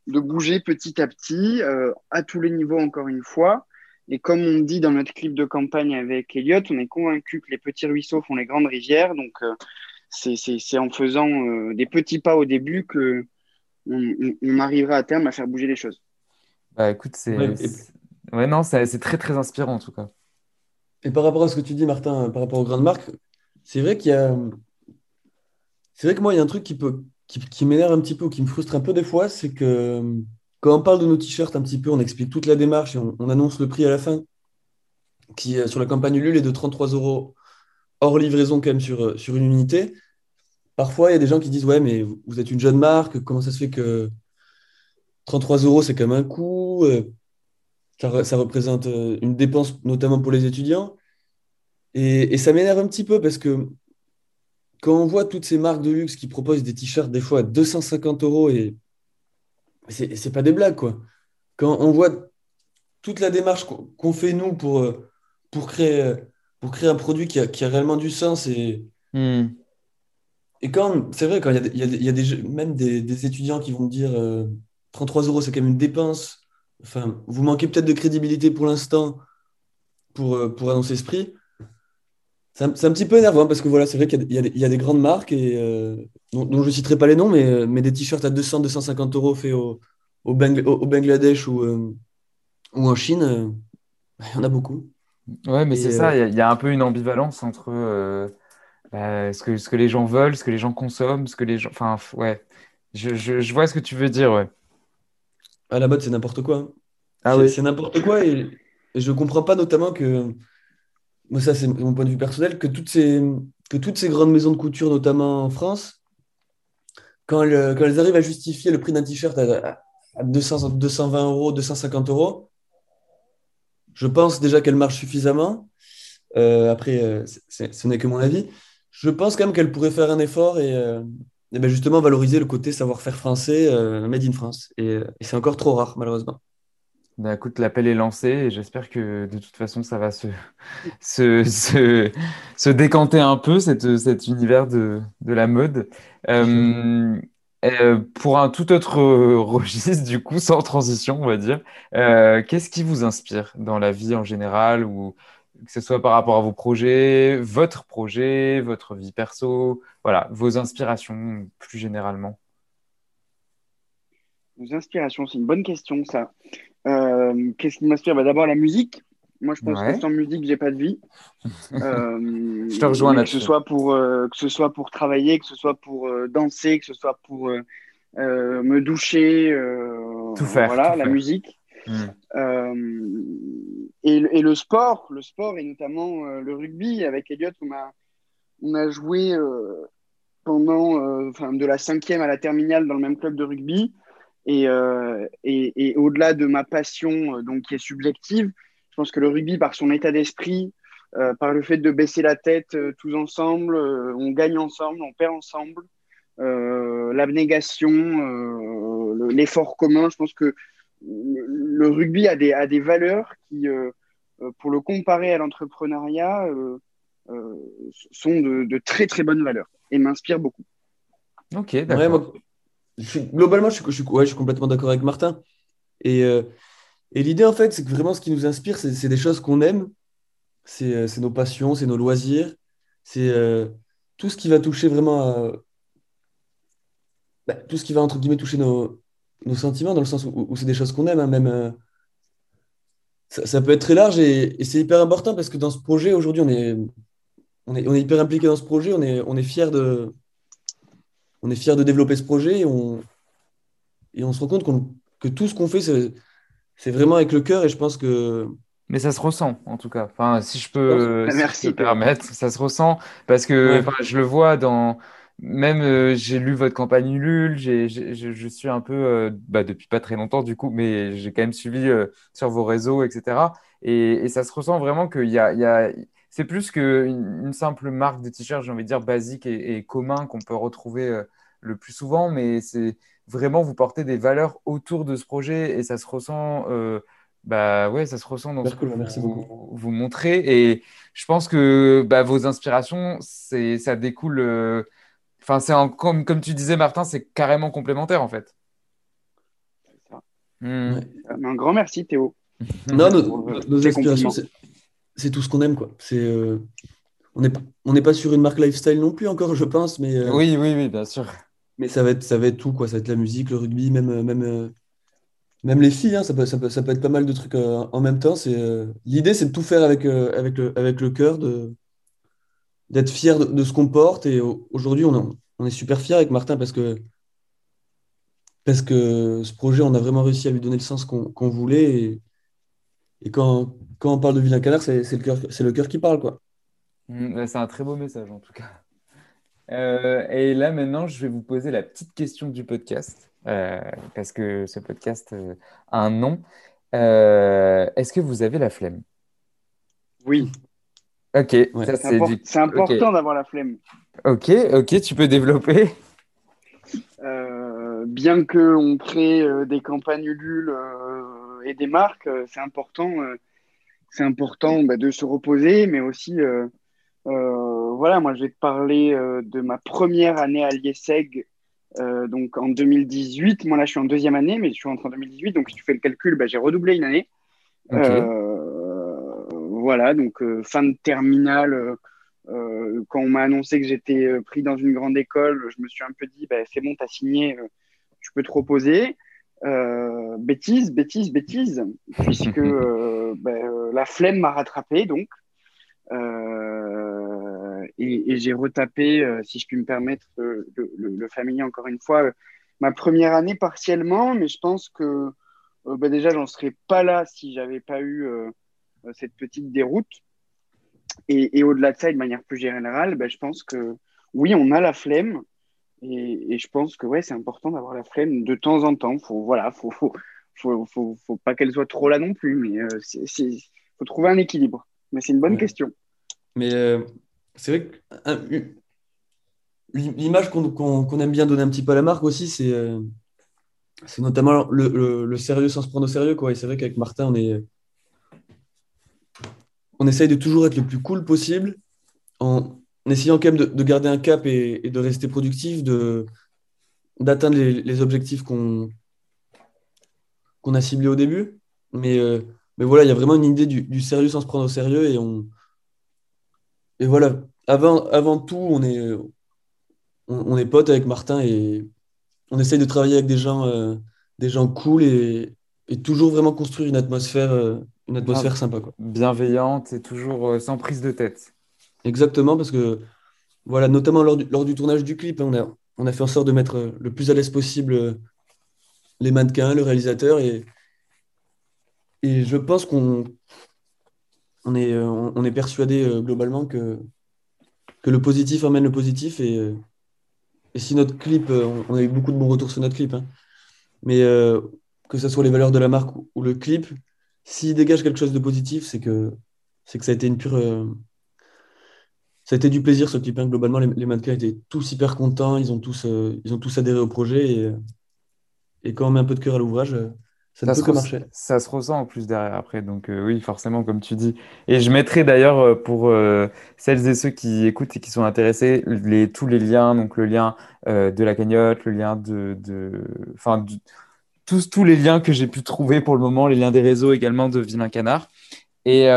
de bouger petit à petit, à tous les niveaux encore une fois. Et comme on dit dans notre clip de campagne avec Elliot, on est convaincu que les petits ruisseaux font les grandes rivières. Donc, euh, c'est en faisant euh, des petits pas au début que on, arrivera à terme à faire bouger les choses. Bah écoute, c'est ouais, non, c'est très très inspirant en tout cas. Et par rapport à ce que tu dis, Martin, par rapport aux grandes marques, c'est vrai qu'il y a, c'est vrai que moi, il y a un truc qui peut, qui, qui m'énerve un petit peu, ou qui me frustre un peu des fois, c'est que quand on parle de nos t-shirts un petit peu, on explique toute la démarche et on, annonce le prix à la fin, qui sur la campagne Ulule est de 33 euros hors livraison quand même sur, euh, sur une unité. Parfois, il y a des gens qui disent Ouais, mais vous êtes une jeune marque, comment ça se fait que 33 euros, c'est quand même un coût euh, ça, représente euh, une dépense, notamment pour les étudiants. Et, et ça m'énerve un petit peu parce que quand on voit toutes ces marques de luxe qui proposent des t-shirts des fois à 250 euros et c'est pas des blagues, quoi. Quand on voit toute la démarche qu'on fait, nous, pour, euh, pour, créer, pour créer un produit qui a, qui a réellement du sens et. Hmm. Et quand, c'est vrai, quand il y a, y a, y a des, même des, des, étudiants qui vont me dire 33 euh, euros, c'est quand même une dépense. Enfin, vous manquez peut-être de crédibilité pour l'instant pour, euh, pour annoncer ce prix. C'est un, un, petit peu énervant parce que voilà, c'est vrai qu'il y, y, a des grandes marques et, euh, dont, je ne citerai pas les noms, mais, mais des t-shirts à 200-250 euros faits au, au, au, Bangladesh ou, euh, ou en Chine, euh, Il y en a beaucoup. Ouais, mais c'est ça, euh, il y, a il y a un peu une ambivalence entre euh, bah, ce que, ce que les gens veulent, ce que les gens consomment, ce que les gens... Enfin, ouais, je, je, je vois ce que tu veux dire, ouais. à la mode, c'est n'importe quoi. Ah C'est oui. c'est n'importe quoi et, et je comprends pas notamment que, moi ça c'est mon point de vue personnel, que toutes ces, que toutes ces grandes maisons de couture, notamment en France, quand elles, quand elles arrivent à justifier le prix d'un t-shirt à, à 200, 220 euros, 250 euros, je pense déjà qu'elles marchent suffisamment. Euh, après, euh, ce n'est que mon avis. Je pense quand même qu'elles pourraient faire un effort et, euh, ben justement valoriser le côté savoir-faire français, made in France. Et c'est encore trop rare, malheureusement. Bah, écoute, l'appel est lancé et j'espère que de toute façon, ça va se, se, se, se décanter un peu, cette, cet univers de, de la mode. Euh, euh, pour un tout autre euh, registre, du coup, sans transition, on va dire, euh, qu'est-ce qui vous inspire dans la vie en général, ou que ce soit par rapport à vos projets, votre projet, votre vie perso, voilà, vos inspirations plus généralement? Vos inspirations, c'est une bonne question, ça. Euh, qu'est-ce qui m'inspire? Bah, d'abord, la musique. Moi, je pense que sans musique, j'ai pas de vie. Euh, je te rejoins mais que ce soit pour, euh, que ce soit pour travailler, que ce soit pour euh, danser, que ce soit pour euh, me doucher, Tout faire, tout voilà, la faire. musique. Hmm. Et, et le sport, le sport et notamment le rugby. Avec Elliot, on a, on a joué pendant, euh, de la cinquième à la terminale dans le même club de rugby. Et, euh, et, et au-delà de ma passion, euh, donc qui est subjective, je pense que le rugby, par son état d'esprit, euh, par le fait de baisser la tête euh, tous ensemble, euh, on gagne ensemble, on perd ensemble, euh, l'abnégation, euh, le- l'effort commun, je pense que le, rugby a des, a des valeurs qui, pour le comparer à l'entrepreneuriat, euh, euh, sont de, de très très bonnes valeurs et m'inspirent beaucoup. Ok, Ouais, d'accord. moi, globalement, je suis, je ouais, je suis complètement d'accord avec Martin. Et, euh, et l'idée, en fait, c'est que vraiment, ce qui nous inspire, c'est des choses qu'on aime. C'est euh, c'est nos passions, c'est nos loisirs. C'est euh, tout ce qui va toucher vraiment à, bah, tout ce qui va, entre guillemets, toucher nos, nos sentiments, dans le sens où, c'est des choses qu'on aime, hein, même. ça, peut être très large et, c'est hyper important parce que dans ce projet, aujourd'hui, on est, on est, on est hyper impliqué dans ce projet. On est, on est fier de, on est fier de développer ce projet et on, et on se rend compte que tout ce qu'on fait, c'est vraiment avec le cœur. Et je pense que. Mais ça se ressent, en tout cas. Enfin, si je peux, si Merci me Théo. permettre, ça se ressent parce que, Ouais. enfin, je le vois dans. Même, euh, j'ai lu votre campagne Ulule, j'ai, j'ai- je, je suis un peu, euh, bah, depuis pas très longtemps du coup, mais j'ai quand même suivi euh, sur vos réseaux, etc. Et, et ça se ressent vraiment qu'il y a, il y a, c'est plus qu'une une simple marque de t-shirt, j'ai envie de dire basique et, et commun qu'on peut retrouver euh, le plus souvent, mais c'est vraiment vous portez des valeurs autour de ce projet et ça se ressent. euh, bah ouais, ça se ressent dans ce que merci vous, vous montrez. Et je pense que bah, vos inspirations, c'est, ça découle. euh, Enfin, c'est en- comme, comme tu disais, Martin, c'est carrément complémentaire en fait. C'est ça. Hmm. Un grand merci Théo Non, nos. C'est tout ce qu'on aime, quoi. C'est, euh, on n'est pas, on n'est pas sur une marque lifestyle non plus encore, je pense, mais, euh, Oui, oui, oui, bien sûr. mais ça va être, ça va être tout, quoi. Ça va être la musique, le rugby, même, euh, même, même les filles, hein, ça peut, ça peut, ça peut être pas mal de trucs en même temps. C'est, l'idée, c'est de tout faire avec, avec le, avec le cœur, de, d'être fier de, de ce qu'on porte. Et au- aujourd'hui, on, est- on est super fiers avec Martin parce que, parce que ce projet, on a vraiment réussi à lui donner le sens qu'on qu'on voulait. Et, et quand, quand on parle de Vilain Canard, c'est c'est le cœur, c'est le cœur qui parle, quoi. Ouais, C'est un très beau message en tout cas. Euh, et là maintenant, je vais vous poser la petite question du podcast euh, parce que ce podcast euh, a un nom. Euh, est-ce que vous avez la flemme? Oui, Ok, Ouais. ça c'est c'est impor- du. c'est Ok, important d'avoir la flemme. ok, ok, tu peux développer. Euh, bien qu'on crée euh, des campagnes Ulule euh, et des marques, euh, c'est important, euh, c'est important bah, de se reposer, mais aussi, euh, voilà, moi je vais te parler de ma première année à l'IESEG, donc en 2018. Moi là je suis en deuxième année, mais je suis rentré en 2018, donc si tu fais le calcul, bah, j'ai redoublé une année. Voilà, donc fin de terminale. euh, quand on m'a annoncé que j'étais euh, pris dans une grande école, je me suis un peu dit, bah, c'est bon, t'as signé, euh, tu peux te reposer. Euh, bêtise, bêtise, bêtise, puisque euh, ben, euh, la flemme m'a rattrapé donc. et, j'ai retapé, si je puis me permettre, le, le, familier encore une fois, ma première année partiellement, mais je pense que ben, déjà j'en serais pas là si j'avais pas eu cette petite déroute. Et, au-delà de ça, et de manière plus générale, ben, je pense que oui, on a la flemme, et, je pense que ouais, c'est important d'avoir la flemme de temps en temps. Faut, voilà, faut, faut, faut, faut, pas qu'elle soit trop là non plus, mais il euh, faut trouver un équilibre. Mais c'est une bonne question. Mais euh, c'est vrai que l'image qu'on aime bien donner un petit peu à la marque aussi, c'est euh, c'est notamment le, le, sérieux sans se prendre au sérieux. Quoi. Et c'est vrai qu'avec Martin, on est. On essaye de toujours être le plus cool possible en, en essayant quand même de, garder un cap et, de rester productif, d'atteindre les, objectifs qu'on qu'on a ciblés au début. Mais, euh, mais voilà, il y a vraiment une idée du, sérieux sans se prendre au sérieux. Et, on, et voilà, avant, avant tout, on est, on, est potes avec Martin et on essaye de travailler avec des gens, euh, des gens cool et, toujours vraiment construire une atmosphère, euh, une atmosphère sympa. Quoi. Bienveillante et toujours sans prise de tête. Exactement, parce que, voilà, notamment lors du, tournage du clip, on, a, on a fait en sorte de mettre euh, le plus à l'aise possible euh, les mannequins, le réalisateur, et, et je pense qu'on on est, euh, on est persuadé globalement que, que le positif amène le positif, et, et si notre clip, on, a eu beaucoup de bons retours sur notre clip, hein, mais que ce soit les valeurs de la marque ou, le clip, s'il dégage quelque chose de positif, c'est que, c'est que ça a été une pure ça a été du plaisir ce clip. Hein. Globalement, les, mannequins étaient tous hyper contents. Ils ont tous, euh, ils ont tous adhéré au projet. Et, et, quand on met un peu de cœur à l'ouvrage, euh, ça, ne peut que marcher. Ça se ressent en plus derrière après. Donc euh, oui, forcément, comme tu dis. Et je mettrai d'ailleurs pour celles et ceux qui écoutent et qui sont intéressés, les, tous les liens. Donc le lien de la cagnotte, le lien de... de enfin, tous, tous les liens que j'ai pu trouver pour le moment, les liens des réseaux également de Vilain Canard. Et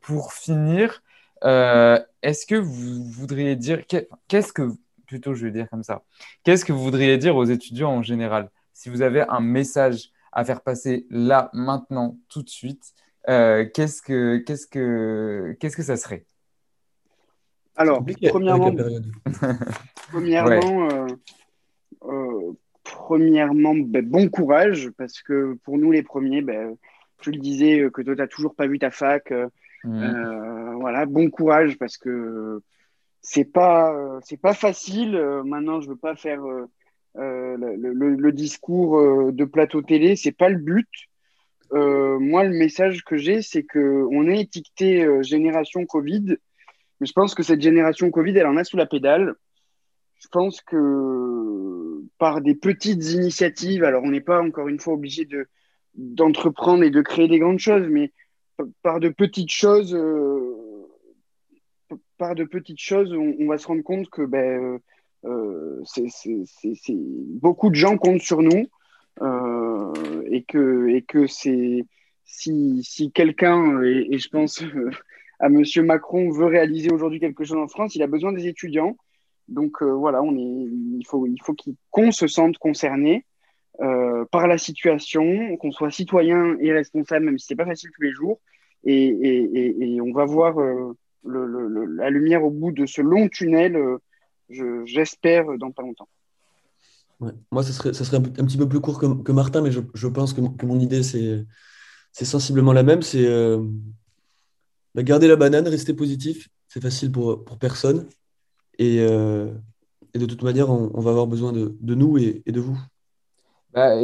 pour finir, euh, est-ce que vous voudriez dire, qu'est-ce que, plutôt je vais dire comme ça, qu'est-ce que vous voudriez dire aux étudiants en général? Si vous avez un message à faire passer là, maintenant, tout de suite, euh, qu'est-ce que, qu'est-ce que, qu'est-ce que ça serait? Alors, premièrement, premièrement, euh, premièrement ben, bon courage, parce que pour nous les premiers, ben, je le disais que toi, tu n'as toujours pas vu ta fac. Mmh. Euh, voilà, bon courage parce que c'est pas c'est pas facile. Euh, maintenant, je veux pas faire euh, le, discours de plateau télé, c'est pas le but. moi, le message que j'ai, c'est que on est étiqueté génération Covid, mais je pense que cette génération Covid, elle en a sous la pédale. Je pense que par des petites initiatives, alors on n'est pas encore une fois obligé de d'entreprendre et de créer des grandes choses, mais par de petites choses, euh, par de petites choses, on, va se rendre compte que ben, euh, c'est, beaucoup de gens comptent sur nous euh, et que, si, quelqu'un, et, je pense à Monsieur Macron, veut réaliser aujourd'hui quelque chose en France, il a besoin des étudiants. Donc voilà, il faut qu'on se sente concerné. Euh, par la situation, qu'on soit citoyen et responsable, même si c'est pas facile tous les jours. Et, on va voir euh, la lumière au bout de ce long tunnel, euh, j'espère, dans pas longtemps. Moi, ça serait, un, petit peu plus court que, Martin, mais je, pense que, mon idée, c'est sensiblement la même. C'est bah, garder la banane, rester positif. C'est facile pour, personne. Et, de toute manière, on, va avoir besoin de, nous et de vous. Bah,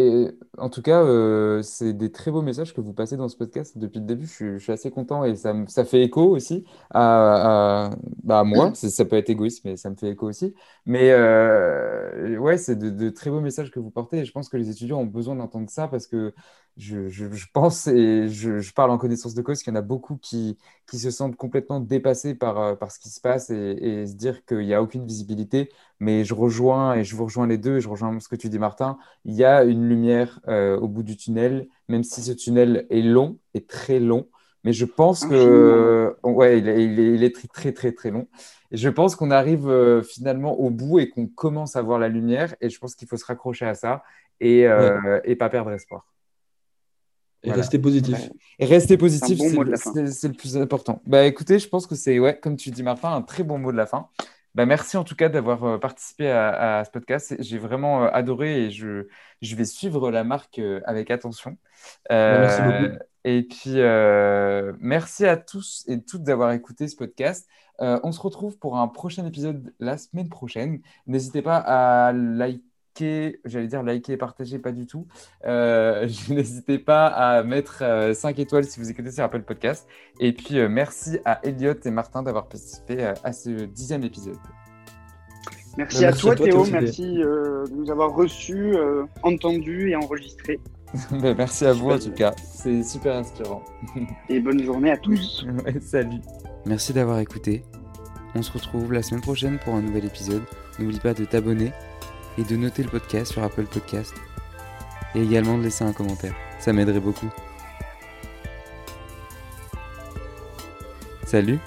en tout cas, euh, c'est des très beaux messages que vous passez dans ce podcast depuis le début. Je suis, assez content et ça, ça fait écho aussi à, bah, moi. Ça peut être égoïste, mais ça me fait écho aussi. Mais euh, ouais, c'est de, très beaux messages que vous portez et je pense que les étudiants ont besoin d'entendre ça parce que je, je, pense et je, je, parle en connaissance de cause qu'il y en a beaucoup qui, qui se sentent complètement dépassés par, euh, par ce qui se passe et, et se dire qu'il n'y a aucune visibilité. Mais je rejoins et je vous rejoins les deux et je rejoins ce que tu dis, Martin. Il y a une lumière euh, au bout du tunnel, même si ce tunnel est long et très long. Mais je pense que ouais, il est, il est, très, très, très, très long. Et je pense qu'on arrive euh, finalement au bout et qu'on commence à voir la lumière. Et je pense qu'il faut se raccrocher à ça et, euh, et pas perdre espoir. Et rester positif. Et rester positif, C'est bon le plus important. Bah écoutez, je pense que c'est, ouais, comme tu dis Martin, un très bon mot de la fin. Bah, merci en tout cas d'avoir euh, participé à, à ce podcast. J'ai vraiment euh, adoré et je, je vais suivre la marque euh, avec attention. Bah, merci beaucoup. et puis, euh, merci à tous et toutes d'avoir écouté ce podcast. Euh, on se retrouve pour un prochain épisode la semaine prochaine. N'hésitez pas à liker, j'allais dire liker et partager, pas du tout. Euh, N'hésitez pas à mettre euh, 5 étoiles si vous écoutez sur Apple Podcast. Et puis, euh, merci à Elliot et Martin d'avoir participé euh, à ce dixième épisode. Merci, Bah, à merci toi, à toi, Théo. Merci euh, de nous avoir reçus, euh, entendus et enregistrés. Ben, merci à vous en tout cas. C'est super inspirant. Et bonne journée à tous. Ouais, salut. Merci d'avoir écouté. On se retrouve la semaine prochaine pour un nouvel épisode. N'oublie pas de t'abonner et de noter le podcast sur Apple Podcast. Et également de laisser un commentaire. Ça m'aiderait beaucoup. Salut